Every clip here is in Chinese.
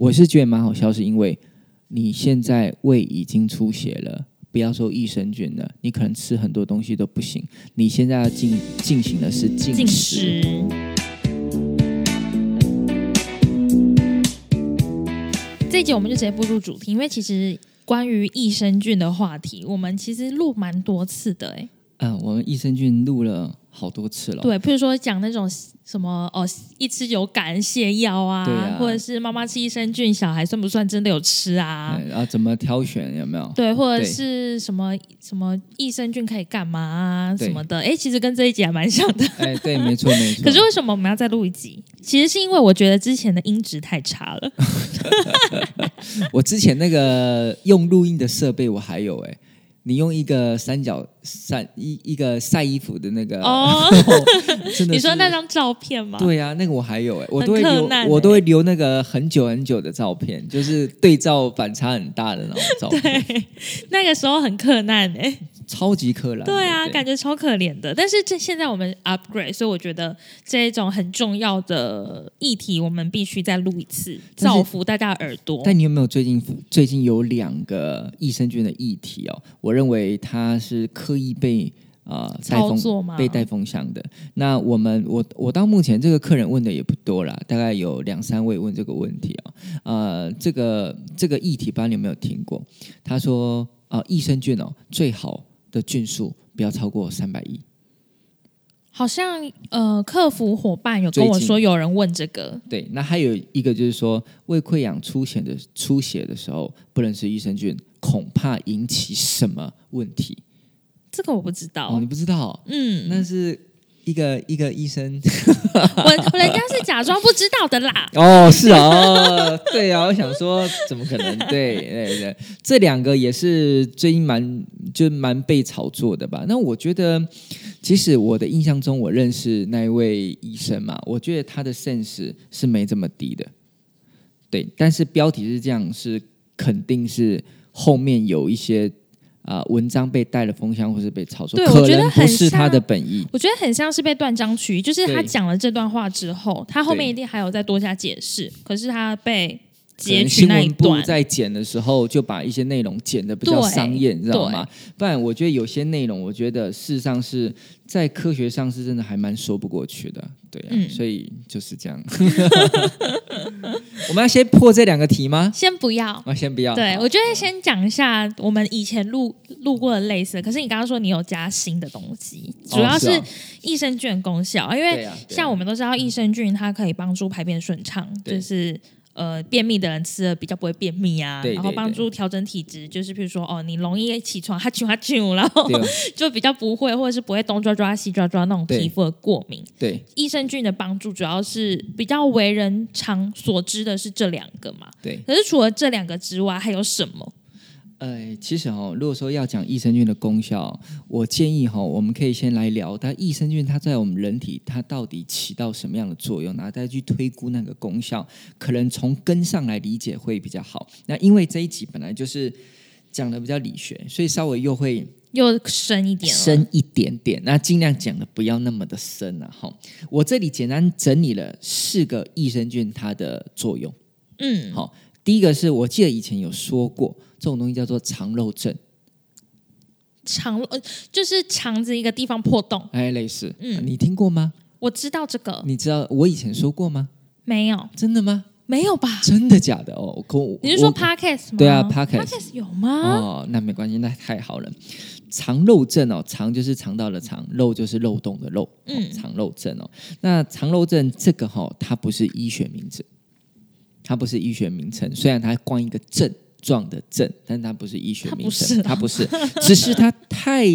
我是觉得蛮好笑，是因为你现在胃已经出血了，不要说益生菌了，你可能吃很多东西都不行。你现在要进进行的是进食。这一集我们就直接步入主题，因为其实关于益生菌的话题，我们其实录蛮多次的，哎，嗯、我们益生菌录了好多次了。对，譬如说讲那种什么哦，一吃有感泻药啊，或者是妈妈吃益生菌，小孩算不算真的有吃啊？哎，然后怎么挑选有没有？对，或者是什么什么益生菌可以干嘛啊什么的，哎，其实跟这一集还蛮像的。哎，对，没错没 错。可是为什么我们要再录一集？其实是因为我觉得之前的音质太差了。我之前那个用录音的设备我还有哎、你用一个三角晒一一个晒衣服的那个哦，真的你说那张照片吗？对啊，那个我还有哎、我都会留，欸我都会留那个很久很久的照片，就是对照反差很大的那种照片，对，那个时候很困难哎、超级克难的。对啊，感觉超可怜的。但是这现在我们 upgrade，所以我觉得这一种很重要的议题，我们必须再录一次，造福大家的耳朵。但你有没有最近最近有两个益生菌的议题哦？我认为它是刻意被啊、呃、带操作被带风向的。那我们我我到目前这个客人问的也不多啦，大概有两三位问这个问题啊、呃，这个这个议题，不知道你有没有听过？他说啊、呃益生菌哦最好的菌数不要超过三百亿。好像呃，客服伙伴有跟我说，有人问这个，对，那还有一个就是说，胃溃疡出血的出血的时候，不能吃益生菌，恐怕引起什么问题？这个我不知道。哦，你不知道哦？嗯，那是一个一个医生 我人家是假装不知道的啦。哦，是啊，哦，对啊，我想说，怎么可能？对对对，这两个也是最近蛮就蛮被炒作的吧？那我觉得，其实我的印象中，我认识那一位医生嘛，我觉得他的 sense 是没这么低的，对，但是标题是这样，是肯定是后面有一些。啊、文章被带了风向，或是被炒作，对我觉得很不是他的本意。我觉得很像是被断章取义，就是他讲了这段话之后，他后面一定还有再多加解释，可是他被截取那一段。在剪的时候就把一些内容剪的比较商业，你知道吗？不然我觉得有些内容，我觉得事实上是在科学上是真的还蛮说不过去的，对啊，嗯所以就是这样。我们要先破这两个题吗？先不要，啊，先不要。对好我觉得先讲一下我们以前录录过的类似的，可是你刚刚说你有加新的东西，主要是是啊益生菌的功效，因为对啊对啊像我们都知道益生菌它可以帮助排便顺畅，对就是。呃，便秘的人吃了比较不会便秘啊，对对然后帮助调整体质，就是比如说哦，你容易起床哈啾哈啾，然后 就比较不会，或者是不会东抓抓西抓抓那种皮肤的过敏。对。益生菌的帮助主要是比较为人常所知的是这两个嘛，对，可是除了这两个之外，还有什么？呃，其实哦，如果说要讲益生菌的功效，我建议哈、我们可以先来聊它益生菌它在我们人体它到底起到什么样的作用，然后再去推估那个功效，可能从根上来理解会比较好。那因为这一集本来就是讲的比较理学，所以稍微又会又深一点了，深一点点，那尽量讲的不要那么的深了、哈。我这里简单整理了四个益生菌它的作用。嗯，好，第一个是我记得以前有说过，这种东西叫做肠漏症，肠呃就是肠子一个地方破洞，哎，类似，嗯你听过吗？我知道这个你知道我以前说过吗？没有真的吗？没有吧？真的假的？哦，可你是说 podcast 吗？对啊，podcast 有吗？哦，那没关系，那太好了。肠漏症哦，肠就是肠道的肠，漏就是漏洞的漏，嗯，嗯肠漏症哦。那肠漏症这个哈、哦，它不是医学名字，它不是医学名称，虽然它光一个症状的症，但它不是医学它不名称，是啊它不是，只是它太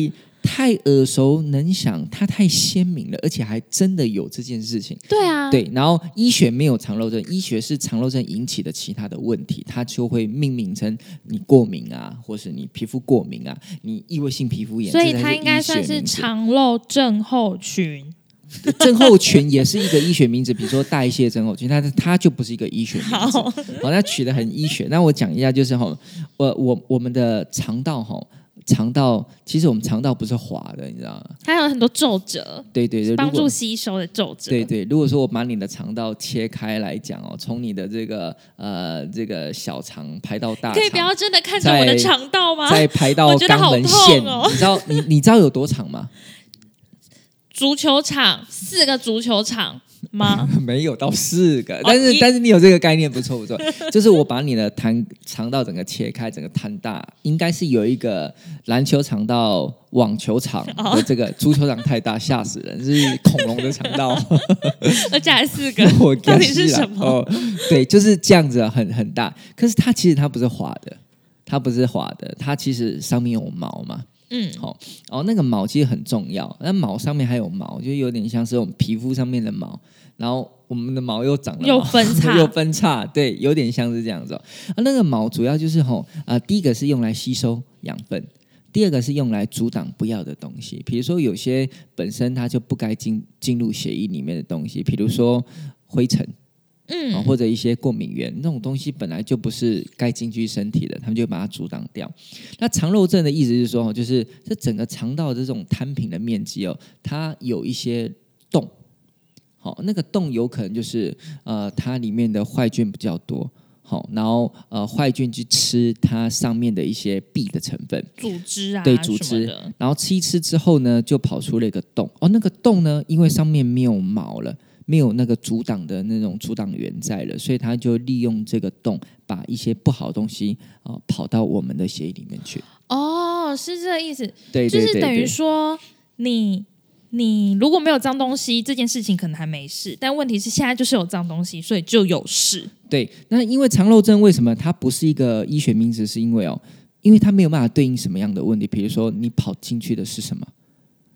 太耳熟能详，它太鲜明了，而且还真的有这件事情。对啊，对，然后医学没有肠漏症，医学是肠漏症引起的其他的问题，它就会命名成你过敏啊，或是你皮肤过敏啊，你异位性皮肤炎，所以它应该算是肠漏症候群。症候群也是一个医学名字，比如说代谢症候群，它它就不是一个医学名字。好，好，那取得很医学。那我讲一下，就是哈，我我我们的肠道哈，肠道其实我们肠道不是滑的，你知道吗？它有很多皱褶，对对对，帮助吸收的皱褶。对对，如果说我把你的肠道切开来讲哦，从你的这个呃这个小肠排到大可以不要，真的看着我的在肠道吗？再排到肛门好痛线，哦你知道你你知道有多长吗？足球场四个足球场吗？没有到四个，但是、一但是你有这个概念不错不错，就是我把你的弹肠道整个切开，整个摊大，应该是有一个篮球场到网球场哦的这个足球场太大，吓死人，是恐龙的肠道。而且还四个，我到底是什么？哦，对，就是这样子啊，很很大。可是它其实它不是滑的，它不是滑的，它其实上面有毛嘛。嗯，好、哦，那个毛其实很重要，那毛上面还有毛，就有点像是我们皮肤上面的毛，然后我们的毛又长了毛又分叉 又分叉，对，有点像是这样子、哦。啊，那个毛主要就是吼，啊、第一个是用来吸收养分。第二个是用来阻挡不要的东西，比如说有些本身它就不该进进入血液里面的东西，比如说灰尘，嗯啊，或者一些过敏源那种东西本来就不是该进去身体的，他们就把它阻挡掉。那肠漏症的意思是说，哦就是这整个肠道的这种摊平的面积哦，它有一些洞，好、那个洞有可能就是呃，它里面的坏菌比较多。好，然后呃，坏菌去吃它上面的一些壁的成分，组织啊，对组织然后吃一吃之后呢，就跑出了一个洞。哦，那个洞呢，因为上面没有毛了，没有那个阻挡的那种阻挡源在了，所以他就利用这个洞，把一些不好的东西啊、跑到我们的血液里面去。哦，是这个意思，对对对就是等于对，说你。你如果没有脏东西，这件事情可能还没事，但问题是现在就是有脏东西，所以就有事。对。那因为肠漏症为什么它不是一个医学名词？是因为哦，因为它没有办法对应什么样的问题，比如说你跑进去的是什么？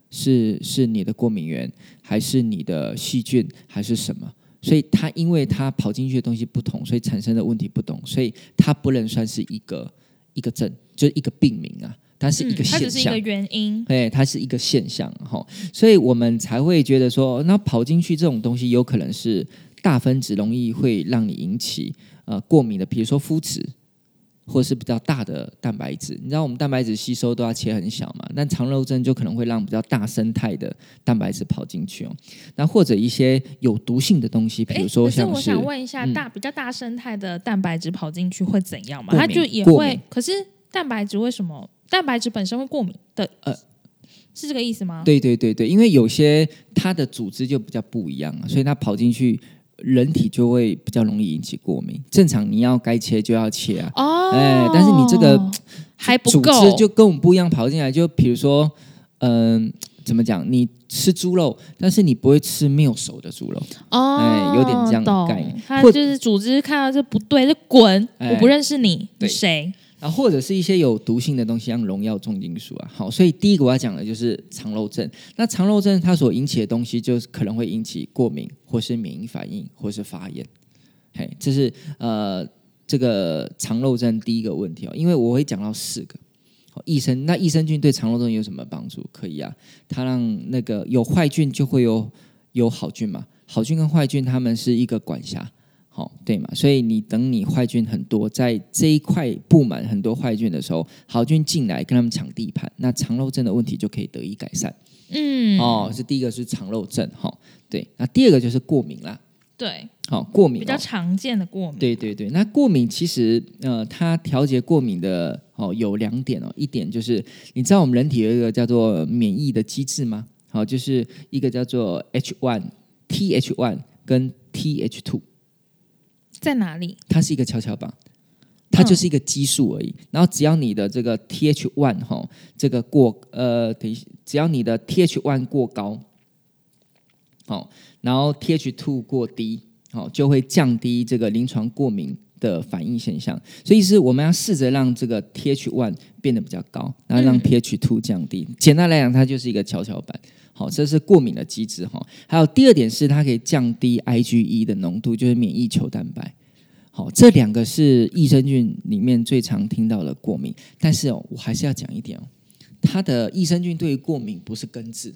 是是你的过敏源，还是你的细菌，还是什么？所以它因为它跑进去的东西不同，所以产生的问题不同，所以它不能算是一个一个症，就是一个病名啊，它是一个嗯它现象。只是一个原因。对，它是一个现象哈，所以我们才会觉得说，那跑进去这种东西有可能是大分子，容易会让你引起呃过敏的，比如说肤质，或是比较大的蛋白质。你知道我们蛋白质吸收都要切很小嘛，但肠漏症就可能会让比较大生态的蛋白质跑进去哦。那或者一些有毒性的东西，比如说可是我想问一下，嗯大比较大生态的蛋白质跑进去会怎样嘛？它就也会，可是蛋白质为什么蛋白质本身会过敏的？呃呃，是这个意思吗？对对对对，因为有些它的组织就比较不一样啊，所以它跑进去，人体就会比较容易引起过敏。正常你要该切就要切啊，哦，哎但是你这个还不够，织就跟我们不一样跑进来。就比如说，嗯、怎么讲？你吃猪肉，但是你不会吃没有熟的猪肉。哦，哎有点这样的懂概念就是组织看到这不对就滚，哎我不认识你，你对谁？然后或者是一些有毒性的东西，像农药、重金属啊。好，所以第一个我要讲的就是肠漏症。那肠漏症它所引起的东西，就是可能会引起过敏，或是免疫反应，或是发炎。嘿，这是呃这个肠漏症第一个问题哦。因为我会讲到四个。益生那益生菌对肠漏症有什么帮助？可以啊，它让那个有坏菌就会有有好菌嘛，好菌跟坏菌它们是一个管辖。好、对嘛？所以你等你坏菌很多，在这一块布满很多坏菌的时候，好菌进来跟他们抢地盘，那肠漏症的问题就可以得以改善。嗯，哦，是第一个是肠漏症，哈、对。那第二个就是过敏啦，对，好、过敏、比较哦常见的过敏。对对对，那过敏其实呃，它调节过敏的哦有两点哦，一点就是你知道我们人体有一个叫做免疫的机制吗？好、就是一个叫做 H one、TH one 跟 TH two。在哪里？它是一个跷跷板，它就是一个基数而已。然后只要你的这个 TH one 哈，这个过呃，等一下，只要你的 TH one 过高，好、然后 TH two 过低，好、就会降低这个临床过敏的反应现象。所以是我们要试着让这个 TH one 变得比较高，然后让嗯 TH two 降低。简单来讲，它就是一个跷跷板。好，这是过敏的机制哈。还有第二点是，它可以降低 IgE 的浓度，就是免疫球蛋白。好，这两个是益生菌里面最常听到的过敏。但是哦，我还是要讲一点哦，它的益生菌对于过敏不是根治，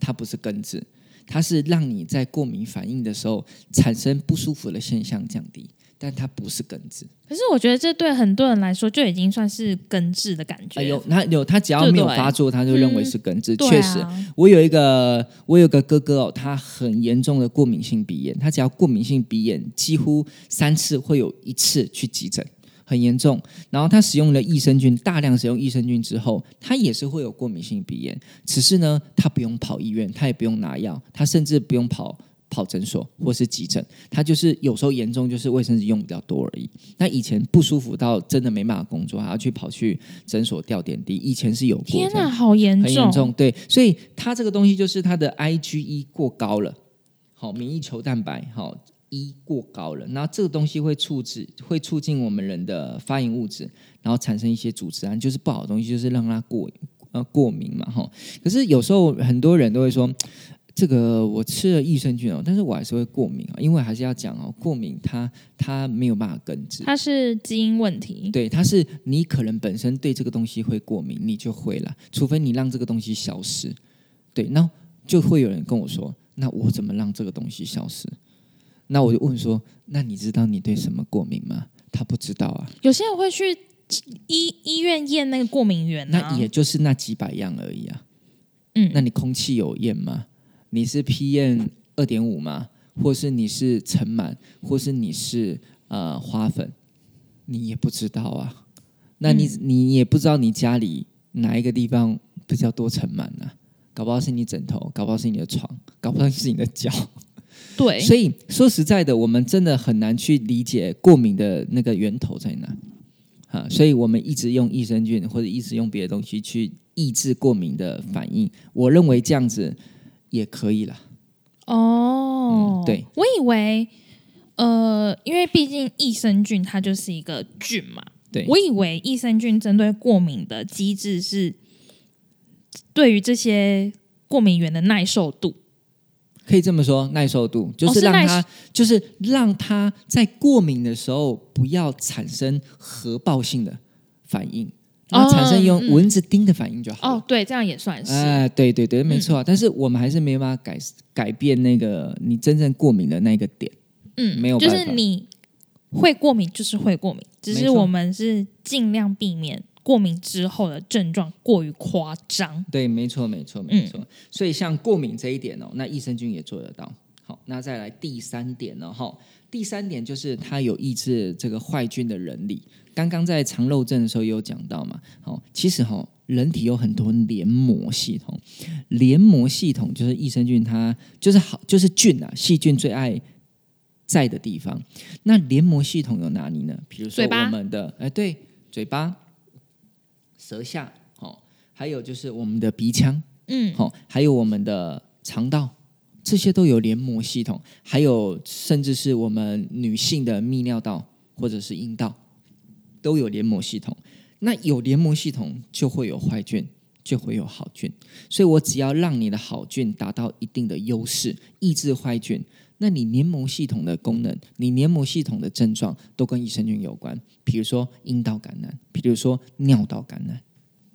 它不是根治，它是让你在过敏反应的时候产生不舒服的现象降低。但它不是根治。可是我觉得这对很多人来说就已经算是根治的感觉。哎有他有他只要没有发作，他就认为是根治。对确实，啊，我有一个我有个哥哥哦，他很严重的过敏性鼻炎，他只要过敏性鼻炎，几乎三次会有一次去急诊，很严重。然后他使用了益生菌，大量使用益生菌之后，他也是会有过敏性鼻炎，只是呢，他不用跑医院，他也不用拿药，他甚至不用跑。跑诊所或是急诊，他就是有时候严重，就是卫生纸用比较多而已。那以前不舒服到真的没办法工作，还要去跑去诊所吊点滴，以前是有过天哪，好严重，很严重，对，所以他这个东西就是他的 IgE 过高了，好，免疫球蛋白好一过高了，然后这个东西会促进会促进我们人的发炎物质，然后产生一些组织胺，就是不好的东西，就是让它过呃过敏嘛，哈。可是有时候很多人都会说。这个我吃了益生菌哦，但是我还是会过敏啊，因为还是要讲哦，过敏它它没有办法根治，它是基因问题。对，它是你可能本身对这个东西会过敏，你就会了，除非你让这个东西消失。对，那就会有人跟我说，那我怎么让这个东西消失？那我就问说，那你知道你对什么过敏吗？他不知道啊，有些人会去医医院验那个过敏源、啊，那也就是那几百样而已啊。嗯那你空气有验吗？你是 PM 二点五吗？或是你是尘螨，或是你是呃花粉？你也不知道啊。那你、你也不知道你家里哪一个地方比较多尘螨呢？搞不好是你枕头，搞不好是你的床，搞不好是你的脚。对，所以说实在的，我们真的很难去理解过敏的那个源头在哪。啊，所以我们一直用益生菌或者一直用别的东西去抑制过敏的反应，我认为这样子也可以啦。哦、嗯对，我以为，呃，因为毕竟益生菌它就是一个菌嘛，对，我以为益生菌针对过敏的机制是对于这些过敏源的耐受度。可以这么说，耐受度就是让它，就是让它在过敏的时候不要产生核爆性的反应，然后产生用嗯蚊子叮的反应就好了。哦，对，这样也算是。哎，对对对，没错啊。但是我们还是没办法改改变那个你真正过敏的那个点。嗯，没有就办法是你会过敏，就是会过敏，只是我们是尽量避免过敏之后的症状过于夸张。对，没错，没错，没错。所以像过敏这一点哦，那益生菌也做得到。好，那再来第三点呢，哈，第三点就是它有抑制这个坏菌的能力。刚刚在肠漏症的时候也有讲到嘛，好，其实哈，人体有很多黏膜系统，黏膜系统就是益生菌它就是好就是菌啊，细菌最爱在的地方。那黏膜系统有哪里呢？比如说我们的哎，对，嘴巴、舌下，哦，还有就是我们的鼻腔，嗯，好、还有我们的肠道，这些都有黏膜系统，还有甚至是我们女性的泌尿道或者是阴道都有黏膜系统。那有黏膜系统就会有坏菌，就会有好菌。所以我只要让你的好菌达到一定的优势，抑制坏菌，那你黏膜系统的功能，你黏膜系统的症状都跟益生菌有关。比如说阴道感染，比如说尿道感染。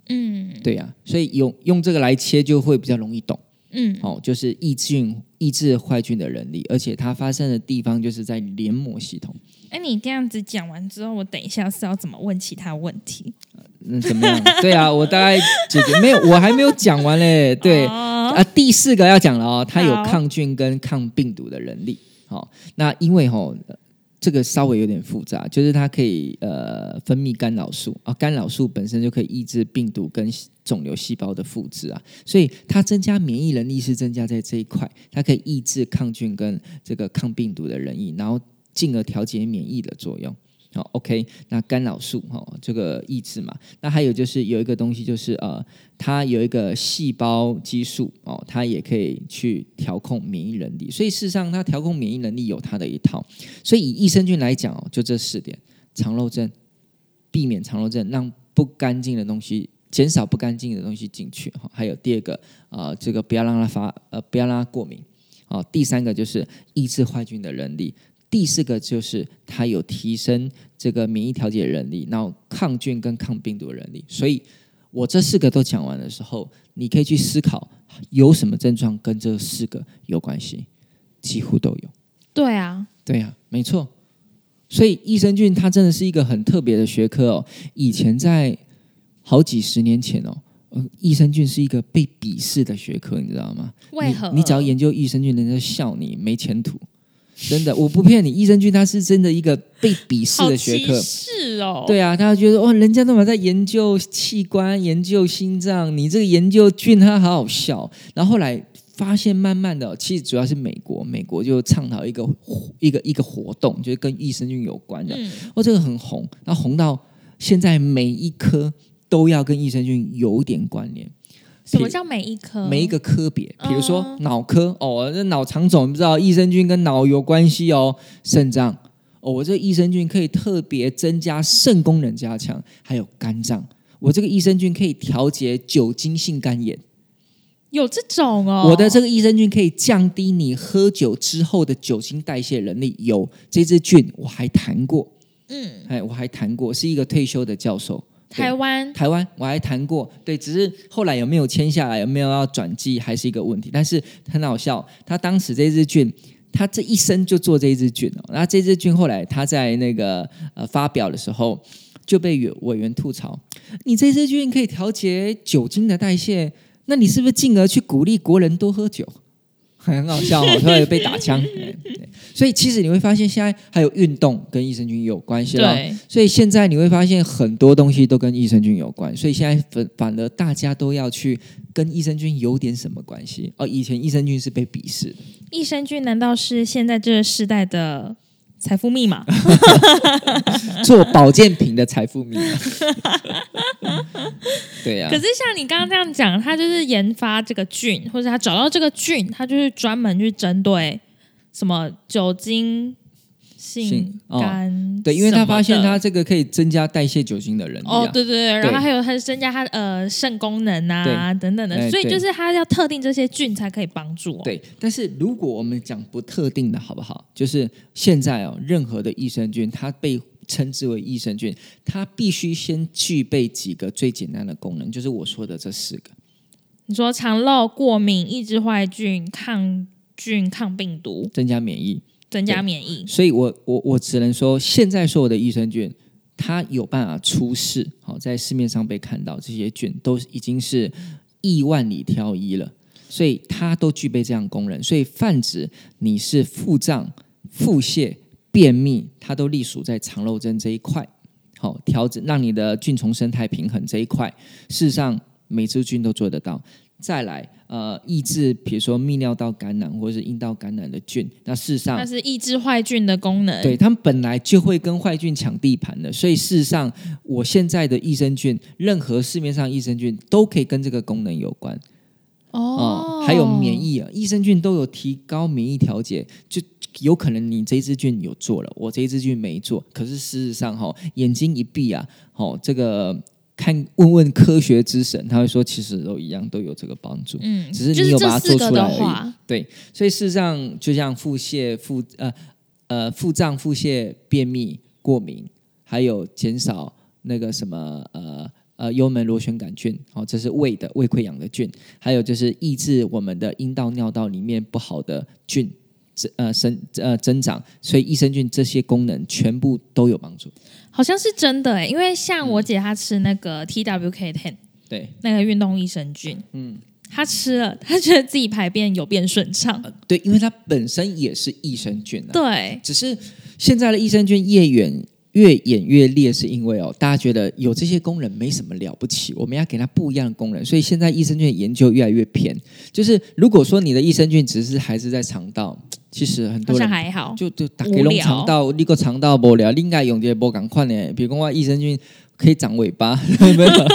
嗯对呀、所以用用这个来切就会比较容易懂嗯，哦，就是抑菌抑制坏菌的能力，而且它发生的地方就是在黏膜系统。哎，你这样子讲完之后，我等一下是要怎么问其他问题？嗯，怎么样？对啊，我大概解决没有，我还没有讲完嘞。对、哦啊，第四个要讲了哦，它有抗菌跟抗病毒的能力。好、那因为哈、呃这个稍微有点复杂，就是它可以呃分泌干扰素啊，干扰素本身就可以抑制病毒跟肿瘤细胞的复制啊，所以它增加免疫能力是增加在这一块，它可以抑制抗菌跟这个抗病毒的能力，然后进而调节免疫的作用。好，OK，那干扰素哈、哦，这个抑制嘛，那还有就是有一个东西就是呃，它有一个细胞激素哦，它也可以去调控免疫能力，所以事实上它调控免疫能力有它的一套。所以以益生菌来讲哦，就这四点：肠漏症，避免肠漏症，让不干净的东西减少不干净的东西进去哈。还有第二个呃，这个不要让它发呃，不要让它过敏。哦，第三个就是抑制坏菌的能力。第四个就是它有提升这个免疫调节的能力，然后抗菌跟抗病毒的能力。所以我这四个都讲完的时候，你可以去思考有什么症状跟这四个有关系，几乎都有。对啊，对啊、没错。所以益生菌它真的是一个很特别的学科哦。以前在好几十年前哦，呃，益生菌是一个被鄙视的学科，你知道吗？为何？你只要研究益生菌，人家笑你没前途。真的，我不骗你，益生菌它是真的一个被鄙视的学科。是哦。对啊，大家觉得哇，人家都在研究器官、研究心脏，你这个研究菌，它好好笑。然后后来发现，慢慢的，其实主要是美国，美国就倡导一个一个一个活动，就是跟益生菌有关的。哦，这个很红，然后红到现在每一科都要跟益生菌有点关联。什么叫每一科？每一个科别，比如说脑科哦，这脑肠肿，不知道益生菌跟脑有关系哦。肾脏哦，我这益生菌可以特别增加肾功能加强，还有肝脏，我这个益生菌可以调节酒精性肝炎，有这种哦。我的这个益生菌可以降低你喝酒之后的酒精代谢能力，有这支菌我还谈过，嗯，哎，我还谈过，是一个退休的教授。台湾，台湾，我还谈过，对，只是后来有没有签下来，有没有要转寄，还是一个问题。但是很好笑，他当时这支菌，他这一生就做这一支菌哦。那这支菌后来他在那个呃发表的时候，就被委员吐槽：你这支菌可以调节酒精的代谢，那你是不是进而去鼓励国人多喝酒？很好笑哦，突然被打枪。所以其实你会发现，现在还有运动跟益生菌有关系了。所以现在你会发现很多东西都跟益生菌有关。所以现在反反而大家都要去跟益生菌有点什么关系哦。以前益生菌是被鄙视的。益生菌难道是现在这个时代的？财富密码，做保健品的财富密码，对呀。可是像你刚刚这样讲，他就是研发这个菌，或者他找到这个菌，他就是专门去针对什么酒精。性肝对，因为他发现他这个可以增加代谢酒精的人哦，对对对，然后还有他增加他呃肾功能啊等等的，所以就是他要特定这些菌才可以帮助。对，但是如果我们讲不特定的好不好？就是现在哦，任何的益生菌，它被称之为益生菌，它必须先具备几个最简单的功能，就是我说的这四个。你说肠漏、过敏、抑制坏菌、抗菌、抗病毒、增加免疫。增加免疫，所以我我我只能说，现在所有的益生菌，它有办法出世，好在市面上被看到，这些菌都已经是亿万里挑一了，所以它都具备这样功能，所以泛指你是腹胀、腹泻、便秘，它都隶属在肠漏针这一块，好调整让你的菌虫生态平衡这一块，事实上每支菌都做得到。再来，呃，抑制比如说泌尿道感染或者是阴道感染的菌，那事实上它是抑制坏菌的功能。对，它们本来就会跟坏菌抢地盘的，所以事实上，我现在的益生菌，任何市面上益生菌都可以跟这个功能有关。哦，还有免疫啊，益生菌都有提高免疫调节，就有可能你这支菌有做了，我这一支菌没做，可是事实上哈，眼睛一闭啊，哦，这个。看，问问科学之神，他会说，其实都一样，都有这个帮助。嗯，只是你有把它做出来而已。对，所以事实上，就像腹泻、腹呃呃腹胀、腹泻、便秘、过敏，还有减少那个什么呃呃幽门螺旋杆菌，哦，这是胃的胃溃疡的菌，还有就是抑制我们的阴道、尿道里面不好的菌。增呃生呃增长，所以益生菌这些功能全部都有帮助，好像是真的哎，因为像我姐她吃那个 T W K ten，对，那个运动益生菌，嗯，她吃了，她觉得自己排便有变顺畅，对，因为它本身也是益生菌啊，对，只是现在的益生菌业远。越演越烈，是因为哦，大家觉得有这些功能没什么了不起，我们要给它不一样的功能，所以现在益生菌研究越来越偏。就是如果说你的益生菌只是还是在肠道，其实很多人还好，就就打给弄肠道，你个肠道不聊，另外用这些不赶快呢，比如讲益生菌。可以长尾巴，没有，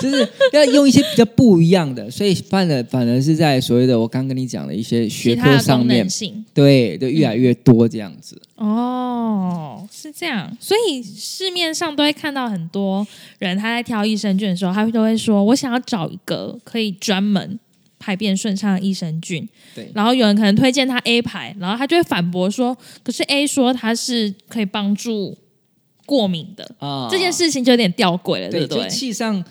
就是要用一些比较不一样的，所以反而反而是在所谓的我刚跟你讲的一些学科上面，对，就越来越多这样子。哦，是这样，所以市面上都会看到很多人他在挑益生菌的时候，他会都会说我想要找一个可以专门排便顺畅的益生菌。对，然后有人可能推荐他 A 牌，然后他就会反驳说，可是 A 说它是可以帮助。过敏的啊，这件事情就有点吊诡了，对不对？气上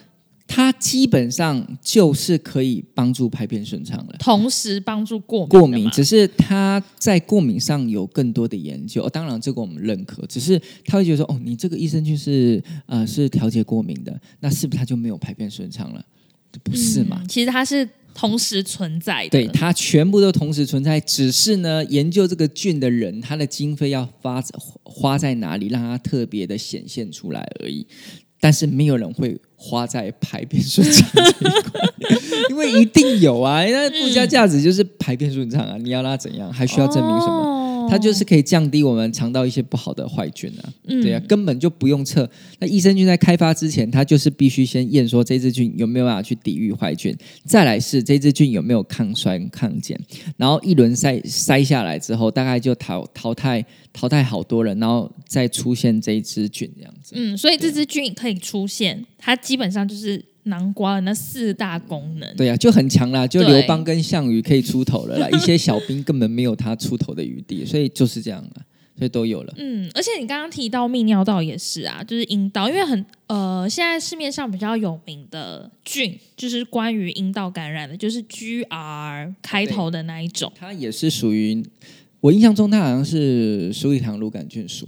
它基本上就是可以帮助排便顺畅了。同时帮助过敏过敏只是它在过敏上有更多的研究，哦当然这个我们认可。只是他会觉得说，哦，你这个益生菌是呃是调节过敏的，那是不是它就没有排便顺畅了？不是嘛？嗯其实它是同时存在的。对，它全部都同时存在，只是呢，研究这个菌的人，他的经费要发花在哪里，让它特别的显现出来而已。但是没有人会花在排便顺畅这一块，因为一定有啊，那附加价值就是排便顺畅啊，你要拉怎样，还需要证明什么？它就是可以降低我们肠道一些不好的坏菌啊，嗯。对啊，根本就不用测。那益生菌在开发之前，它就是必须先验说这支菌有没有办法去抵御坏菌，再来是这支菌有没有抗衰抗碱，然后一轮筛筛下来之后，大概就淘淘汰淘汰好多人，然后再出现这一支菌这样子。嗯，所以这支菌可以出现，它基本上就是南瓜的那四大功能。对呀、就很强啦，就对刘邦跟项羽可以出头了啦，一些小兵根本没有他出头的余地，所以就是这样了，所以都有了。嗯，而且你刚刚提到泌尿道也是啊，就是阴道，因为很呃，现在市面上比较有名的菌，就是关于阴道感染的，就是 GR 开头的那一种。它也是属于我印象中，它好像是鼠李糖乳杆菌属。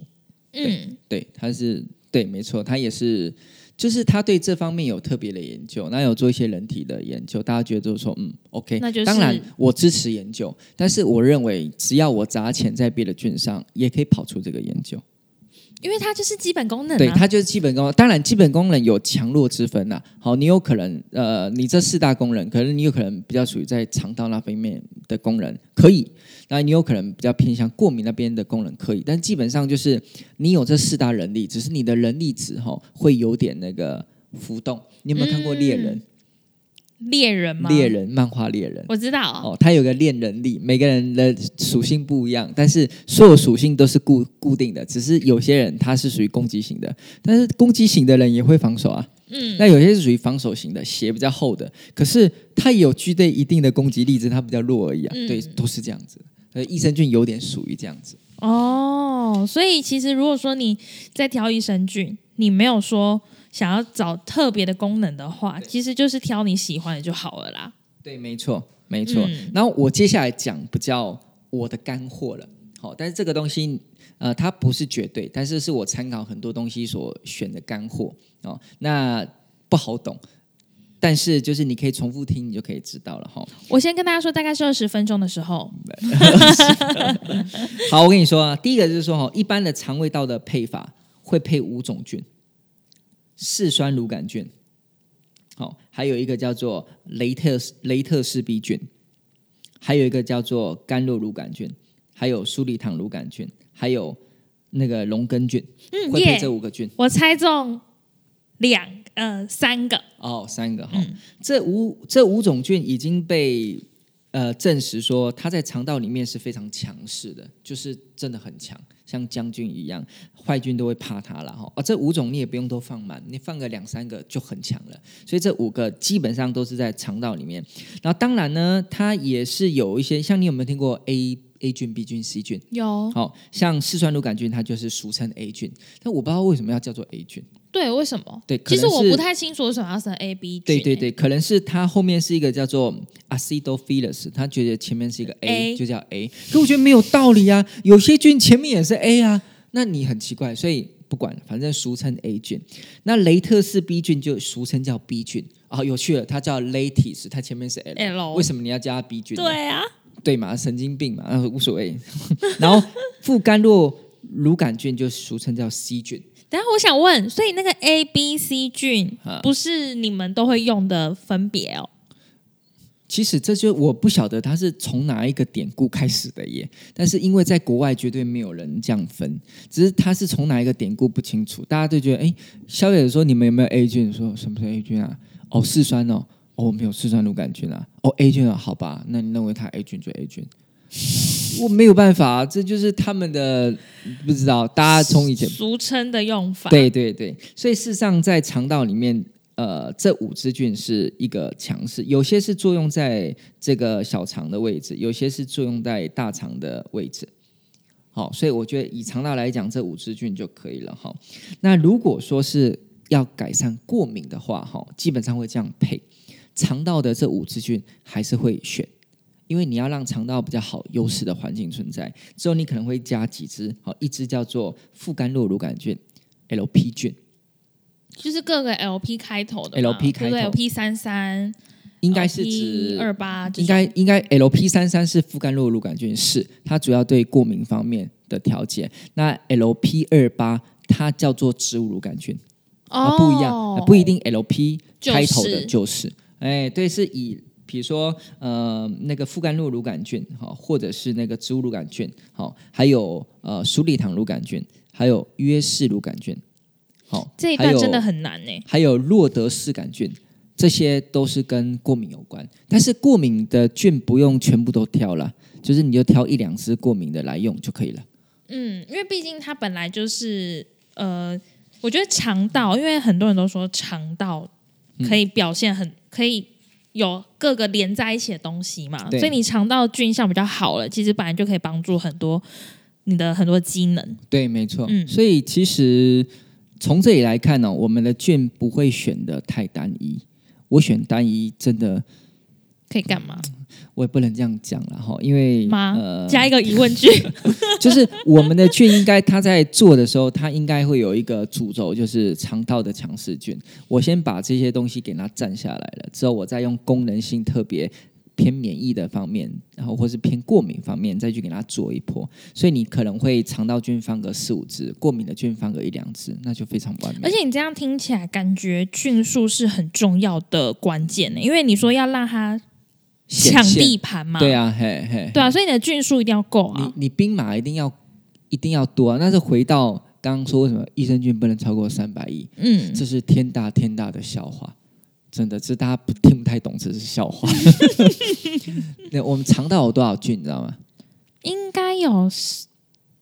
嗯，对，它是对，没错，它也是，就是他对这方面有特别的研究，那有做一些人体的研究，大家觉得就是说，嗯，OK，那就是当然我支持研究，但是我认为只要我砸钱在别的菌上，也可以跑出这个研究。因为它就是基本功能、对，它就是基本功。当然，基本功能有强弱之分呐、好，你有可能呃，你这四大功能，可能你有可能比较属于在肠道那方面的功能可以，那你有可能比较偏向过敏那边的功能可以，但基本上就是你有这四大能力，只是你的人力值哈、会有点那个浮动。你有没有看过猎人？猎人吗？猎，人漫画猎人。我知道。哦，他有个恋人力，每个人的属性不一样，但是所有属性都是固固定的，只是有些人他是属于攻击型的，但是攻击型的人也会防守啊。嗯，那有些是属于防守型的，血比较厚的，可是他也有具备一定的攻击力，只是他比较弱而已啊。嗯对，都是这样子。呃，益生菌有点属于这样子。哦，所以其实如果说你在挑益生菌，你没有说想要找特别的功能的话，其实就是挑你喜欢的就好了啦。对，没错，没错。嗯然后我接下来讲比较我的干货了。好，但是这个东西呃，它不是绝对，但是是我参考很多东西所选的干货哦。那不好懂，但是就是你可以重复听，你就可以知道了哈。我先跟大家说，大概是二十分钟的时候，好，我跟你说啊，第一个就是说哈，一般的肠胃道的配法会配五种菌，嗜酸乳杆菌，好，还有一个叫做雷特雷特氏 B 菌，还有一个叫做甘露乳杆菌，还有苏里糖乳杆菌，还有那个龙根菌，嗯会配这五个菌。我猜中两呃三个，哦，三个哈、嗯。这五这五种菌已经被呃证实说它在肠道里面是非常强势的，就是真的很强，像将军一样，坏菌都会怕它了哈。啊，这五种你也不用都放满，你放个两三个就很强了。所以这五个基本上都是在肠道里面。然后当然呢，它也是有一些，像你有没有听过 A A 菌、B 菌、C 菌？有好、像嗜酸乳杆菌，它就是俗称 A 菌，但我不知道为什么要叫做 A 菌。对，为什么？对，其实我不太清楚为什么要生 A B 对对对，可能是它后面是一个叫做 acidophilus，他觉得前面是一个 A，, A 就叫 A。可我觉得没有道理啊，有些菌前面也是 A 啊，那你很奇怪，所以不管，反正俗称 A 菌。那雷特氏 B 菌就俗称叫 B 菌啊、有趣了，它叫 Latis，它前面是 L，, L 为什么你要叫它 B 菌呢？对啊，对嘛，神经病嘛，啊无所谓。然后副甘露乳杆菌就俗称叫 C 菌。等一下我想问，所以那个 A B C 菌啊不是你们都会用的分别哦？其实这就我不晓得它是从哪一个典故开始的耶，但是因为在国外绝对没有人这样分，只是它是从哪一个典故不清楚，大家都觉得哎，消费者说你们有没有 A 菌？说什么是 A 菌啊？哦，嗜酸哦，哦没有嗜酸乳杆菌啊，哦 A 菌啊，好吧，那你认为它 A 菌就 A 菌，我没有办法，这就是他们的不知道，大家从以前俗称的用法。对对对，所以事实上在肠道里面，呃，这五支菌是一个强势，有些是作用在这个小肠的位置，有些是作用在大肠的位置。好，所以我觉得以肠道来讲，这五支菌就可以了哈。那如果说是要改善过敏的话，哈，基本上会这样配。肠道的这五支菌还是会选，因为你要让肠道比较好优势的环境存在。之后你可能会加几支，好，一支叫做副甘酪乳杆菌 （LP 菌），就是各个 LP 开头的 LP 开头，LP 三三，应该是指二八，应该应该 LP 三三是副甘酪乳杆菌，是它主要对过敏方面的调节。那 LP 二八它叫做植物乳杆菌，啊，不一样，不一定 LP 开头的就是。哎，对，是以比如说呃那个副甘露乳杆菌，哈，或者是那个植物乳杆菌，好，还有呃鼠李糖乳杆菌，还有约氏乳杆菌，好，这一段真的很难呢。还有洛德氏杆菌，这些都是跟过敏有关，但是过敏的菌不用全部都挑了，就是你就挑一两只过敏的来用就可以了。嗯，因为毕竟它本来就是呃，我觉得肠道，因为很多人都说肠道。可以表现很可以有各个连在一起的东西嘛，所以你肠道菌相比较好了，其实本来就可以帮助很多你的很多机能。对，没错。嗯，所以其实从这里来看呢，我们的菌不会选的太单一。我选单一真的可以干嘛？我也不能这样讲了哈，因为呃，加一个疑问句，就是我们的菌应该它在做的时候，它应该会有一个主轴，就是肠道的强势菌。我先把这些东西给它占下来了，之后我再用功能性特别偏免疫的方面，然后或是偏过敏方面再去给它做一波。所以你可能会肠道菌放个四五只，过敏的菌放个一两只，那就非常完美。而且你这样听起来，感觉菌数是很重要的关键呢，因为你说要让它。抢地盘嘛？对啊，嘿嘿，对啊，所以你的菌数一定要够啊。你你兵马一定要一定要多啊。那是回到刚刚说为什么益生菌不能超过三百亿？嗯，这是天大天大的笑话，真的，这大家不听不太懂，这是笑话。那我们肠道有多少菌，你知道吗？应该有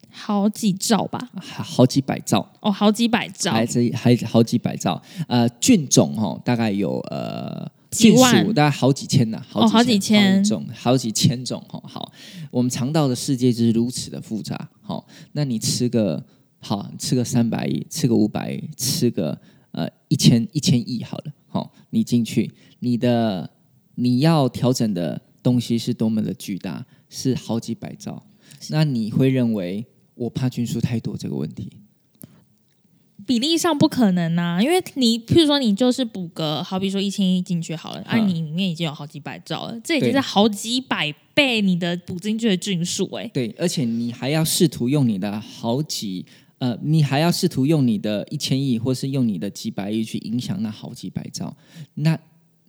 好几兆吧？好几百兆哦，好几百兆，还是还好几百兆？呃，菌种哦，大概有呃。菌数大概好几千呢，好几千种，好几千种哈。好，我们肠道的世界就是如此的复杂。好，那你吃个好，吃个三百亿，吃个五百亿，吃个呃一千一千亿好了。好，你进去，你的你要调整的东西是多么的巨大，是好几百兆。那你会认为我怕菌数太多这个问题？比例上不可能呐，因为你譬如说你就是补个，好比说一千亿进去好了，啊，你里面已经有好几百兆了，这已经是好几百倍你的补进去的菌数哎。对，而且你还要试图用你的好几呃，你还要试图用你的一千亿，或是用你的几百亿去影响那好几百兆。那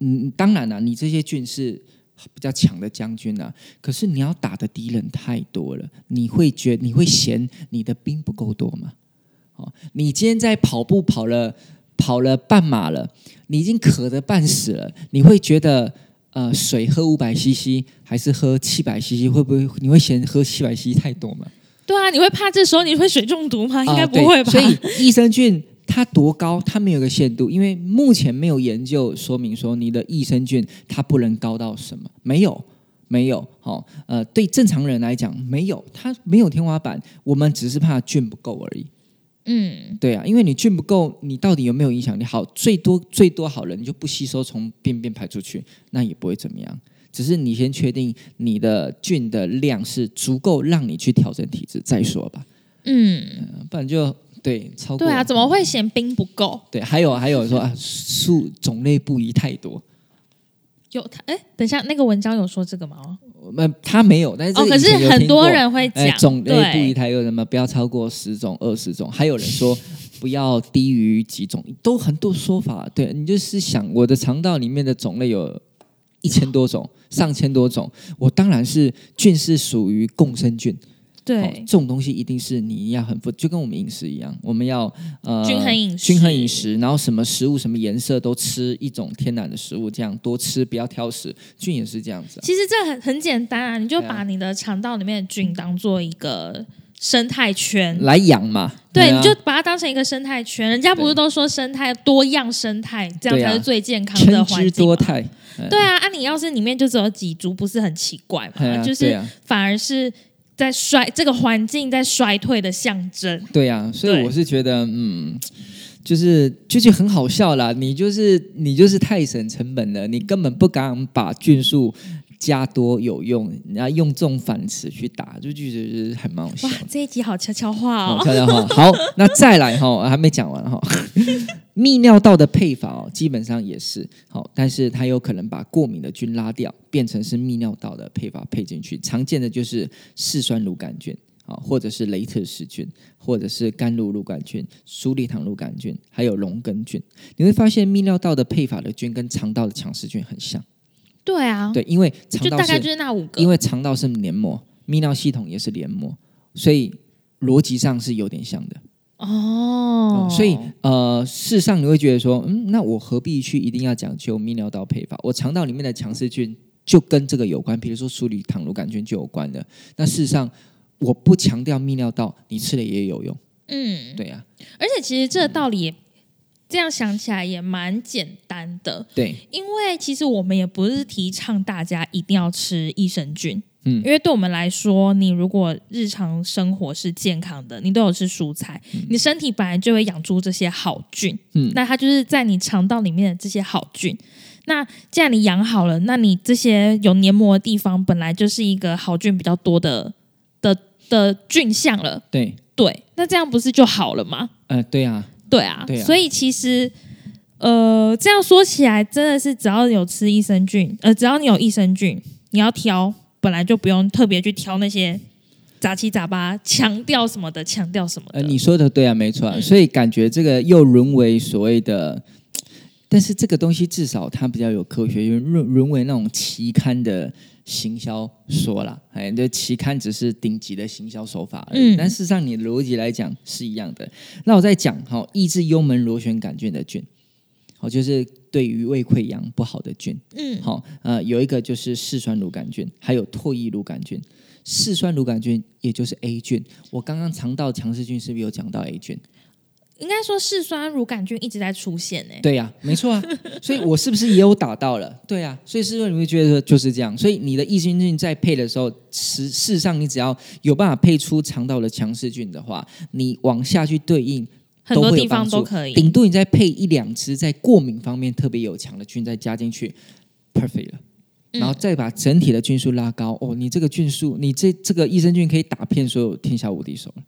嗯，当然了，你这些菌是比较强的将军啊，可是你要打的敌人太多了，你会觉你会嫌你的兵不够多吗？你今天在跑步跑了跑了半马了，你已经渴得半死了。你会觉得呃，水喝五百 CC 还是喝七百 CC？会不会你会嫌喝七百 CC 太多吗？对啊，你会怕这时候你会水中毒吗？应该不会吧。所以益生菌它多高，它没有个限度，因为目前没有研究说明说你的益生菌它不能高到什么，没有没有。好，呃，对正常人来讲没有，它没有天花板，我们只是怕菌不够而已。嗯，对啊，因为你菌不够，你到底有没有影响力？好，最多最多好了，你就不吸收，从便便排出去，那也不会怎么样。只是你先确定你的菌的量是足够让你去调整体质再说吧。嗯，不然就对超过。对啊，怎么会嫌冰不够？对，还有还有说啊，数种类不宜太多。有他哎，等一下，那个文章有说这个吗？那他没有，但是哦，可是很多人会讲种类不一，台有什么不要超过十种、二十种，还有人说不要低于几种，都很多说法。对你就是想，我的肠道里面的种类有一千多种、上千多种，我当然是菌是属于共生菌。对，这种东西一定是你要很富，就跟我们饮食一样，我们要呃均衡饮食，均衡饮食，然后什么食物什么颜色都吃一种天然的食物，这样多吃不要挑食，菌也是这样子。其实这很很简单啊，你就把你的肠道里面的菌当做一个生态圈来养嘛，对，你就把它当成一个生态圈。人家不是都说生态多样生态，这样才是最健康的环境多态，对啊，啊，你要是里面就只有几株，不是很奇怪嘛？就是反而是。在衰这个环境在衰退的象征，对呀，所以我是觉得，嗯，就是就就很好笑啦。你就是你就是太省成本了，你根本不敢把菌数加多有用，然后用这种反词去打，就就觉得很蛮好笑哇的。，这一集好悄悄话好，哦。悄悄话。好，那再来哈，还没讲完哈。泌尿道的配法哦，基本上也是好，但是它有可能把过敏的菌拉掉，变成是泌尿道的配法配进去。常见的就是嗜酸乳杆菌啊，或者是雷特氏菌，或者是甘露乳杆菌、苏利糖乳杆菌，还有龙根菌。你会发现泌尿道的配法的菌跟肠道的强势菌很像，对啊，对，因为肠道是就大概就是那五个。因为肠道是黏膜，泌尿系统也是黏膜，所以逻辑上是有点像的。哦，所以呃，事实上你会觉得说，嗯，那我何必去一定要讲究泌尿道配方？我肠道里面的强势菌就跟这个有关，比如说苏里糖乳杆菌就有关的。那事实上，我不强调泌尿道，你吃了也有用，嗯，对呀、而且其实这个道理也这样想起来也蛮简单的，对，因为其实我们也不是提倡大家一定要吃益生菌。嗯。因为对我们来说，你如果日常生活是健康的，你都有吃蔬菜，你身体本来就会养出这些好菌，嗯。那它就是在你肠道里面的这些好菌。那既然你养好了，那你这些有黏膜的地方本来就是一个好菌比较多的的的菌相了，对，对，那这样不是就好了吗？呃，对啊，对啊，对啊。所以其实呃，这样说起来，真的是只要有吃益生菌，呃，只要你有益生菌，你要挑，本来就不用特别去挑那些杂七杂八，强调什么的，强调什么的。呃，你说的对啊，没错啊。嗯所以感觉这个又沦为所谓的，但是这个东西至少它比较有科学，因为沦沦为那种期刊的行销说啦，哎，这期刊只是顶级的行销手法而已。嗯但事实上，你的逻辑来讲是一样的。那我再讲哈，抑制幽门螺旋杆菌的菌，好，就是对于胃溃疡不好的菌。嗯，好，呃，有一个就是嗜酸乳杆菌，还有唾液乳杆菌。嗜酸乳杆菌也就是 A 菌，我刚刚肠道强势菌是不是有讲到 A 菌？应该说嗜酸乳杆菌一直在出现呢、对呀、没错啊，所以我是不是也有打到了？对呀、所以是不是你会觉得就是这样？所以你的益生菌在配的时候，事事实上你只要有办法配出肠道的强势菌的话，你往下去对应，很多地方都可以。顶多你再配一两支在过敏方面特别有强的菌再加进去，perfect 了。然后再把整体的菌数拉高，哦，你这个菌数，你这这个益生菌可以打遍所有天下无敌手了，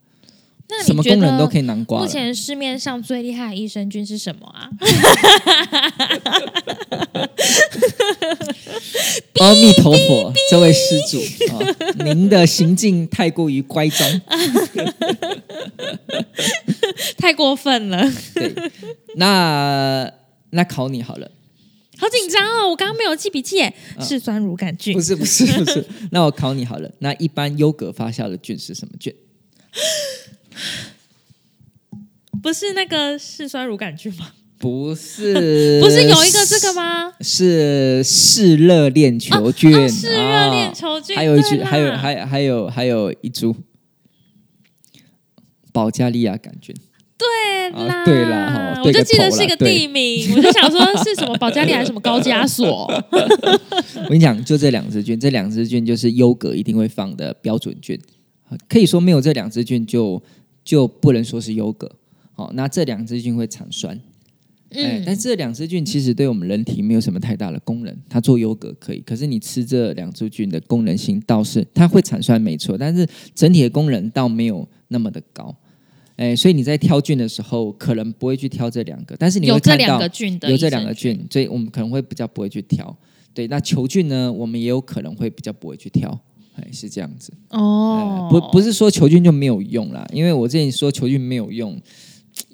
那什么功能都可以囊括。目前市面上最厉害的益生菌是什么啊？阿弥陀佛，这位施主啊、您的行径太过于乖张。太过分了，对，那那考你好了，好紧张哦！我刚刚没有记笔记耶，嗜酸乳杆菌不是不是不是，那我考你好了，那一般优格发酵的菌是什么菌？不是那个嗜酸乳杆菌吗？不是，不是有一个这个吗？是嗜热链球菌，哦，是热链啊球菌，还有一株，还有还还有还有一株保加利亚杆菌。对啦，啊对啦哈我就记得是一个地名，我就想说是什么保加利亚还是什么高加索？我跟你讲，就这两支菌，这两支菌就是优格一定会放的标准菌，可以说没有这两支菌就就不能说是优格。好、那这两支菌会产酸，哎、嗯，但这两支菌其实对我们人体没有什么太大的功能，它做优格可以，可是你吃这两支菌的功能性倒是它会产酸没错，但是整体的功能倒没有那么的高。哎，所以你在挑菌的时候，可能不会去挑这两个，但是你有这会看到两个菌的，有这两个，菌，所以我们可能会比较不会去挑。对，那球菌呢，我们也有可能会比较不会去挑，哎，是这样子。哦呃，不不是说球菌就没有用啦，因为我之前说球菌没有用，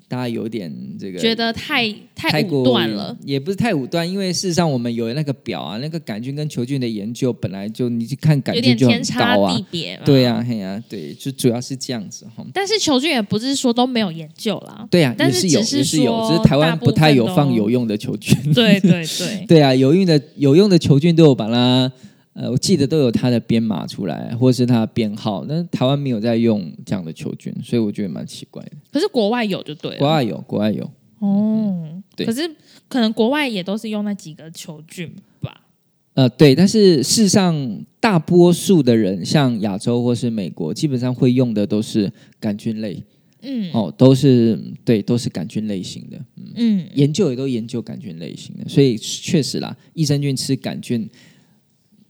大家有点这个觉得太太武断了。也不是太武断，因为事实上我们有那个表啊，那个杆菌跟球菌的研究本来就你去看杆菌就很天差高啊地，别嘛。对呀、嘿呀、对，就主要是这样子哈。但是球菌也不是说都没有研究啦。对呀、但是有，也是有，只是台湾不太有放有用的球菌。对对对，对啊，有用的有用的球菌都有把它，呃，我记得都有它的编码出来，或者是它的编号。但是台湾没有在用这样的球菌，所以我觉得蛮奇怪的。可是国外有就对了。国外有，国外有，哦，对可是可能国外也都是用那几个球菌吧。呃，对。但是事实上，大多数的人，像亚洲或是美国，基本上会用的都是杆菌类。嗯哦，都是对，都是杆菌类型的。嗯，研究也都研究杆菌类型的，所以确实啦，益生菌吃杆菌，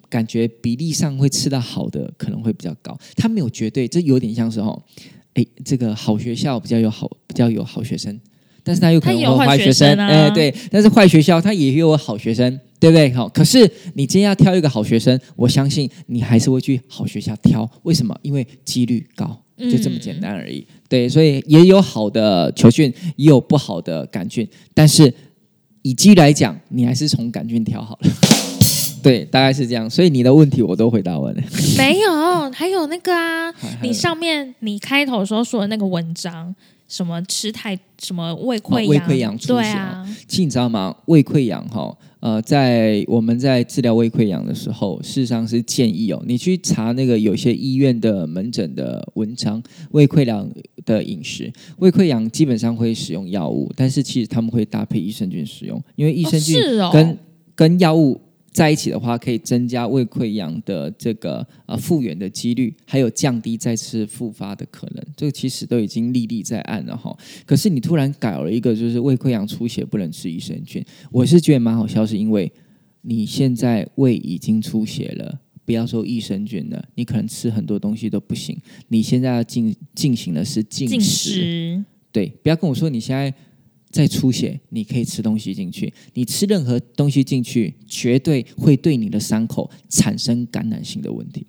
感觉比例上会吃到好的可能会比较高。它没有绝对，这有点像是哦，哎，这个好学校比较有好，比较有好学生，但是它有可能有坏学生啊哎，对，但是坏学校它也有好学生，对不对？好，可是你今天要挑一个好学生，我相信你还是会去好学校挑，为什么？因为几率高。就这么简单而已，对，所以也有好的球菌，也有不好的杆菌，但是以鸡来讲，你还是从杆菌挑好了。对，大概是这样。所以你的问题我都回答完了。没有，还有那个啊，你上面你开头时候说的那个文章，什么吃太什么胃溃疡，哦胃溃疡出血啊，其实你知道吗？胃溃疡哈，呃，在我们在治疗胃溃疡的时候，事实上是建议哦，你去查那个有些医院的门诊的文章，胃溃疡的饮食，胃溃疡基本上会使用药物，但是其实他们会搭配益生菌使用，因为益生菌哦哦跟、跟药物。在一起的话，可以增加胃溃疡的这个呃复原的几率，还有降低再次复发的可能。这个其实都已经历历在案了哈。可是你突然改了一个，就是胃溃疡出血不能吃益生菌，我是觉得蛮好笑，是因为你现在胃已经出血了，不要说益生菌了，你可能吃很多东西都不行。你现在要进进行的是进进，食，对，不要跟我说你现在在出血，你可以吃东西进去，你吃任何东西进去，绝对会对你的伤口产生感染性的问题。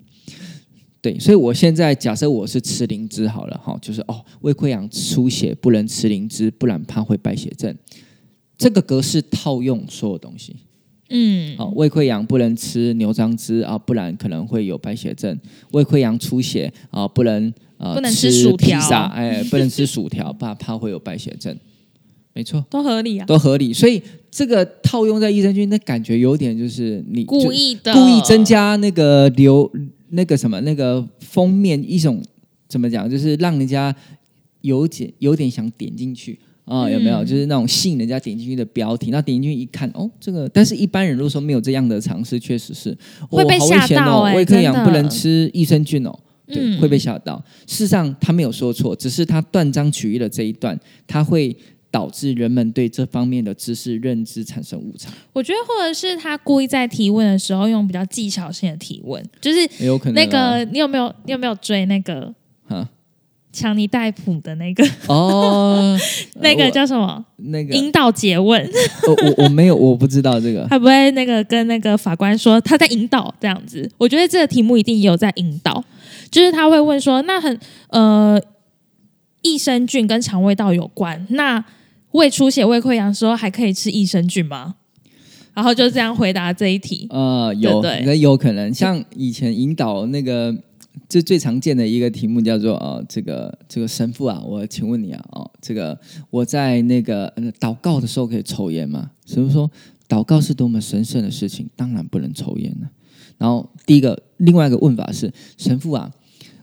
对，所以我现在假设我是吃灵芝好了哈，就是哦，胃溃疡出血不能吃灵芝，不然怕会败血症。这个格式套用所有东西，嗯，好、胃溃疡不能吃牛樟芝啊，不然可能会有败血症。胃溃疡出血啊，不能呃不能吃吃薯条哎，不能吃薯条，怕怕会有败血症。没错，都合理啊，都合理。所以这个套用在益生菌，那感觉有点就是你故意的，故意增加那个流那个什么那个封面一种怎么讲，就是让人家有点有点想点进去。啊、有没有嗯就是那种吸引人家点进去的标题？那点进去一看，哦，这个，但是一般人如果说没有这样的尝试，确实是会被吓到欸胃溃疡不能吃益生菌哦，对，嗯会被吓到。事实上，他没有说错，只是他断章取义的这一段，他会导致人们对这方面的知识认知产生误差，我觉得或者是他故意在提问的时候用比较技巧性的提问，就是有可能、那啊、个你有没有你有没有追那个哈？强尼戴普的那个？哦，那个叫什么？那个。引导诘问？我我我没有，我不知道这个。他不会那个跟那个法官说他在引导这样子？我觉得这个题目一定也有在引导，就是他会问说，那很呃，益生菌跟肠胃道有关，那胃出血、胃溃疡的时候还可以吃益生菌吗？然后就这样回答这一题。呃，有，对对那有可能，像以前引导那个，这最常见的一个题目叫做呃，这个这个神父啊，我请问你啊，哦，这个我在那个、呃、祷告的时候可以抽烟吗？神父说，祷告是多么神圣的事情，当然不能抽烟了。然后第一个，另外一个问法是，神父啊，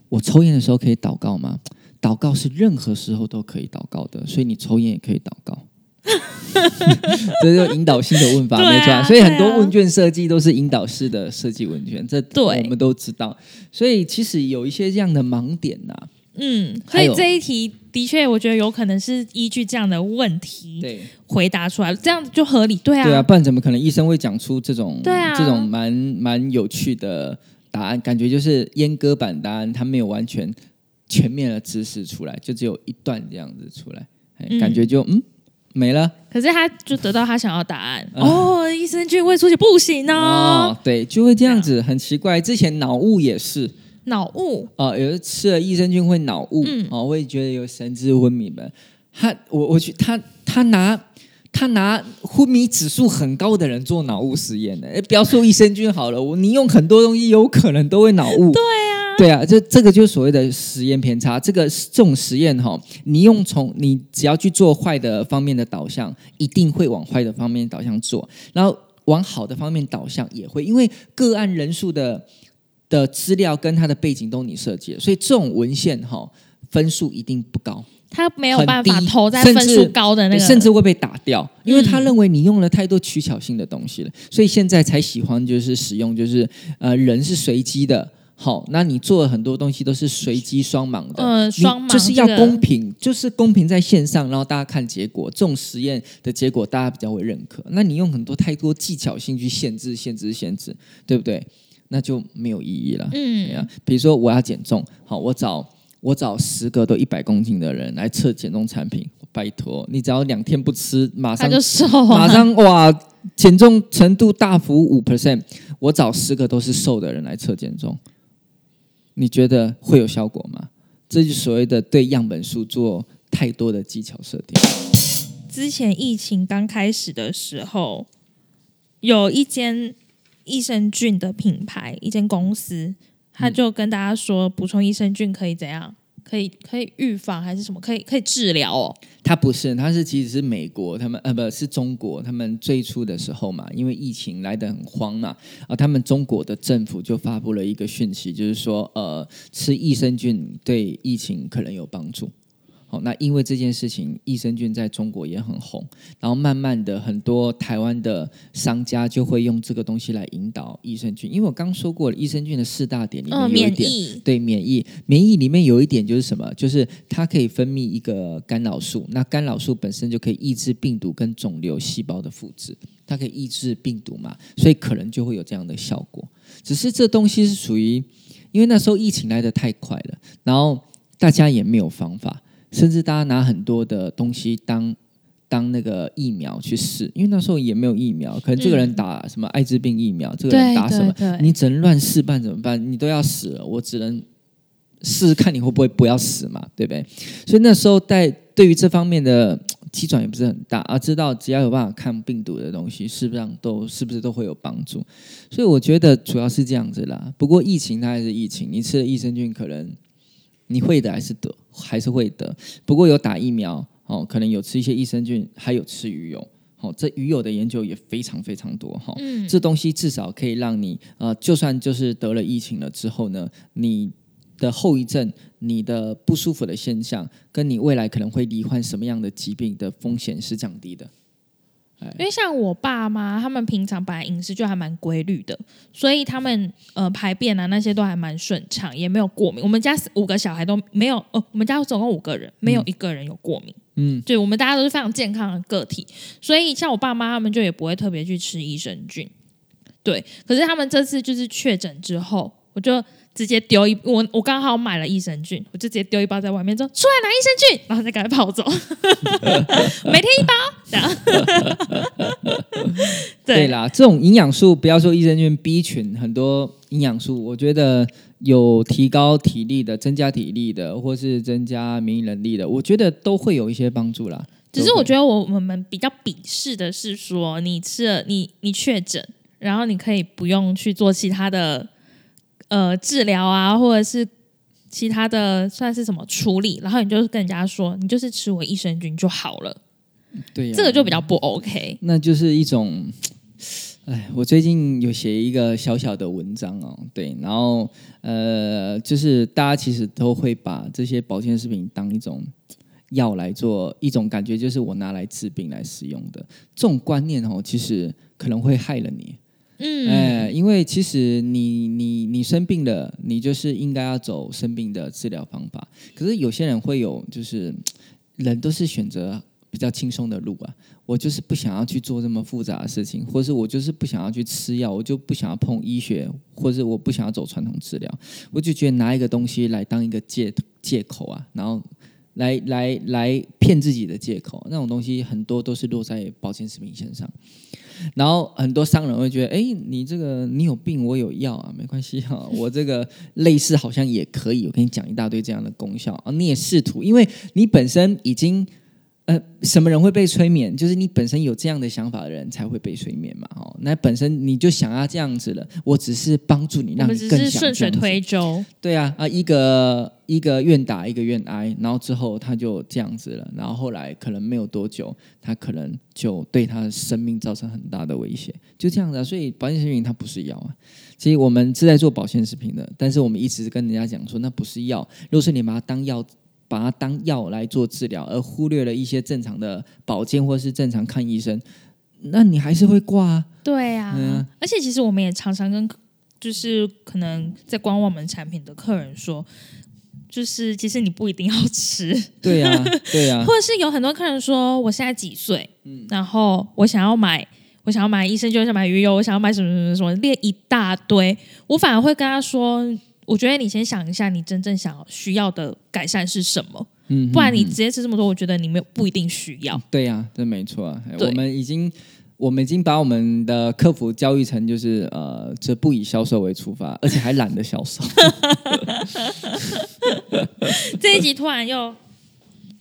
我抽烟的时候可以祷告吗？祷告是任何时候都可以祷告的，所以你抽烟也可以祷告。这就引导性的问法，啊没错啊。所以很多问卷设计都是引导式的设计问卷，这对我们都知道。所以其实有一些这样的盲点呐、嗯，所以这一题的确，我觉得有可能是依据这样的问题对回答出来，这样就合理。对啊，对啊，不然怎么可能医生会讲出这种对啊这种蛮蛮有趣的答案？感觉就是阉割版答案，他没有完全全面的知识出来，就只有一段这样子出来，感觉就嗯没了。可是他就得到他想要的答案。啊哦，益生菌胃出血不行哦，哦，对，就会这样子，很奇怪。之前脑雾也是，脑雾。哦，有的吃了益生菌会脑雾，嗯哦，会觉得有神志昏迷的。他，我我去，他他拿他拿昏迷指数很高的人做脑雾实验的，哎不要说益生菌好了，我你用很多东西有可能都会脑雾。对啊，对啊，这这个就是所谓的实验偏差。这个这种实验哈、你用从你只要去做坏的方面的导向，一定会往坏的方面导向做，然后往好的方面导向也会，因为个案人数的的资料跟他的背景都你设计的，所以这种文献哈、分数一定不高，他没有办法投在分数高的那个，甚至会被打掉，因为他嗯认为你用了太多取巧性的东西了，所以现在才喜欢就是使用就是呃人是随机的。好，那你做了很多东西都是随机双盲的，呃你双盲就是要这个公平，就是公平在线上，然后大家看结果，这种实验的结果大家比较会认可。那你用很多太多技巧性去限制、限制、限制，对不对？那就没有意义了。嗯，，比如说我要减重，好，我找我找十个都一百公斤的人来测减重产品，拜托，你只要两天不吃，马上他就瘦马啊，上哇，减重程度大幅五 percent。我找十个都是瘦的人来测减重，你觉得会有效果吗？这就是所谓的对样本数做太多的技巧设定。之前疫情刚开始的时候，有一间益生菌的品牌，一间公司，他就跟大家说，补充益生菌可以怎样？可以可以预防还是什么？可以可以治疗哦。它不是，它是其实是美国他们呃不是中国他们最初的时候嘛，因为疫情来得很慌嘛，啊，他们中国的政府就发布了一个讯息，就是说呃吃益生菌对疫情可能有帮助。好，那因为这件事情，益生菌在中国也很红，然后慢慢的很多台湾的商家就会用这个东西来引导益生菌，因为我刚说过了，益生菌的四大点里面嗯，有一点。免。对免疫，免疫里面有一点就是什么？就是它可以分泌一个干扰素，那干扰素本身就可以抑制病毒跟肿瘤细胞的复制，它可以抑制病毒嘛，所以可能就会有这样的效果。只是这东西是属于，因为那时候疫情来的太快了，然后大家也没有方法，甚至大家拿很多的东西当。当那个疫苗去试，因为那时候也没有疫苗，可能这个人打什么艾滋病疫苗，这个人打什么，对对，你只能乱试办怎么办？你都要死了，我只能试试看你会不会不要死嘛，对不对？所以那时候在对于这方面的 机转也不是很大，啊知道只要有办法抗病毒的东西，是不是都是不是都会有帮助？所以我觉得主要是这样子啦。不过疫情它还是疫情，你吃了益生菌，可能你会的还是得，还是会得。不过有打疫苗哦，可能有吃一些益生菌，还有吃鱼油。好、这鱼油的研究也非常非常多哈。嗯，这东西至少可以让你呃，就算就是得了疫情了之后呢，你的后遗症、你的不舒服的现象，跟你未来可能会罹患什么样的疾病的风险是降低的。因为像我爸妈，他们平常本来饮食就还蛮规律的，所以他们呃排便啊那些都还蛮顺畅，也没有过敏。我们家五个小孩都没有，哦，我们家总共五个人，没有一个人有过敏。嗯，对，我们大家都是非常健康的个体，所以像我爸妈他们就也不会特别去吃益生菌。对，可是他们这次就是确诊之后，我就直接丢一我我刚好买了益生菌，我就直接丢一包在外面说出来拿益生菌，然后再赶快跑走，每天一包，这样。对啦，这种营养素不要说益生菌 B 群，很多营养素，我觉得有提高体力的、增加体力的，或是增加免疫能力的，我觉得都会有一些帮助啦。只是我觉得得我我们比较鄙视的是说，你吃了你你确诊，然后你可以不用去做其他的呃治疗啊，或者是其他的算是什么处理，然后你就跟人家说，你就是吃我益生菌就好了，对呀、这个就比较不 OK。那就是一种，哎，我最近有写一个小小的文章哦，对，然后呃，就是大家其实都会把这些保健食品当一种药来做，一种感觉就是我拿来治病来使用的这种观念哦，其实可能会害了你。嗯，哎，因为其实你你你生病了，你就是应该要走生病的治疗方法。可是有些人会有，就是人都是选择比较轻松的路啊。我就是不想要去做这么复杂的事情，或是我就是不想要去吃药，我就不想要碰医学，或是我不想要走传统治疗。我就觉得拿一个东西来当一个借借口啊，然后来来来骗自己的借口，那种东西很多都是落在保健食品身上。然后很多商人会觉得，哎，你这个你有病，我有药啊，没关系哈、我这个类似好像也可以，我跟你讲一大堆这样的功效啊，你也试图，因为你本身已经。呃，什么人会被催眠？就是你本身有这样的想法的人才会被催眠嘛。哦，那本身你就想要这样子了，我只是帮助你，我让你更们只是想顺水推舟。对啊，啊，一个一个愿打，一个愿挨，然后之后他就这样子了，然后后来可能没有多久，他可能就对他的生命造成很大的威胁，就这样子、啊。所以保健食品它不是药啊，其实我们是在做保健食品的，但是我们一直跟人家讲说那不是药，如果是你把它当药。把它当药来做治疗，而忽略了一些正常的保健或是正常看医生，那你还是会挂啊。对啊，嗯而且其实我们也常常跟就是可能在观望我们产品的客人说，就是其实你不一定要吃，对呀、对呀、或者是有很多客人说我现在几岁，然后我想要买。我想要买益生菌，我想买鱼油，我想要买什么什么什么，列一大堆。我反而会跟他说，我觉得你先想一下，你真正想要需要的改善是什么，嗯，不然你直接吃这么多，我觉得你没有不一定需要。对呀、这没错啊。我们已经，我们已经把我们的客服教育成就是呃，这不以销售为出发，而且还懒得销售。这一集突然又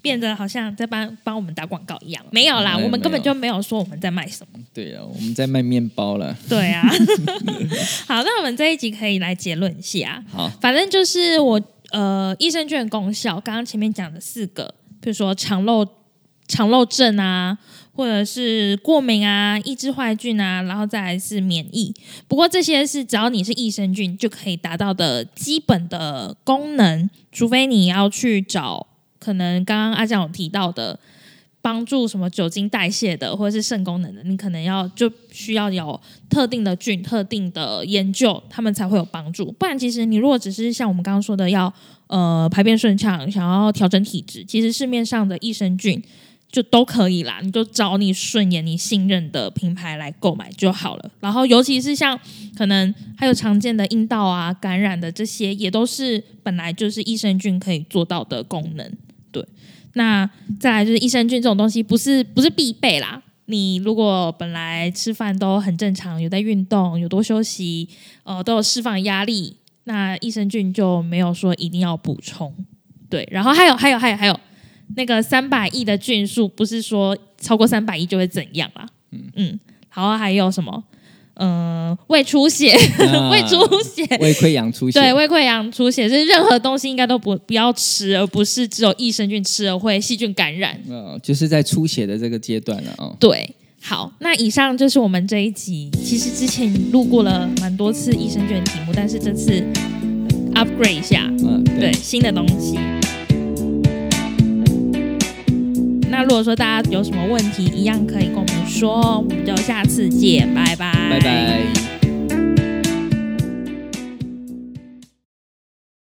变得好像在帮帮我们打广告一样，没有啦，我们根本就没有说我们在卖什么。对啊，我们在卖面包了。对啊，好，那我们这一集可以来结论一下。好，反正就是我呃，益生菌的功效，刚刚前面讲的四个，比如说肠漏肠漏症啊，或者是过敏啊、抑制坏菌啊，然后再来是免疫。不过这些是只要你是益生菌就可以达到的基本的功能，除非你要去找可能刚刚阿酱有提到的。帮助什么酒精代谢的，或者是肾功能的，你可能要就需要有特定的菌、特定的研究，他们才会有帮助。不然，其实你如果只是像我们刚刚说的要呃排便顺畅，想要调整体质，其实市面上的益生菌就都可以啦，你就找你顺眼、你信任的品牌来购买就好了。然后，尤其是像可能还有常见的阴道啊感染的这些，也都是本来就是益生菌可以做到的功能。对，那再来就是益生菌这种东西，不是不是必备啦。你如果本来吃饭都很正常，有在运动，有多休息，呃，都有释放压力，那益生菌就没有说一定要补充。对，然后还有还有还有还有那个三百亿的菌数，不是说超过三百亿就会怎样啦。嗯嗯，然后还有什么？嗯、胃出血，啊 胃出血，胃溃疡出血。对，胃溃疡出血是任何东西应该都不不要吃，而不是只有益生菌吃了会细菌感染。呃，就是在出血的这个阶段了哦。对，好，那以上就是我们这一集。其实之前录过了蛮多次益生菌的题目，但是这次 upgrade 一下，嗯，对新的东西。那如果说大家有什么问题，一样可以跟我们说，我们就下次见，拜拜，拜拜。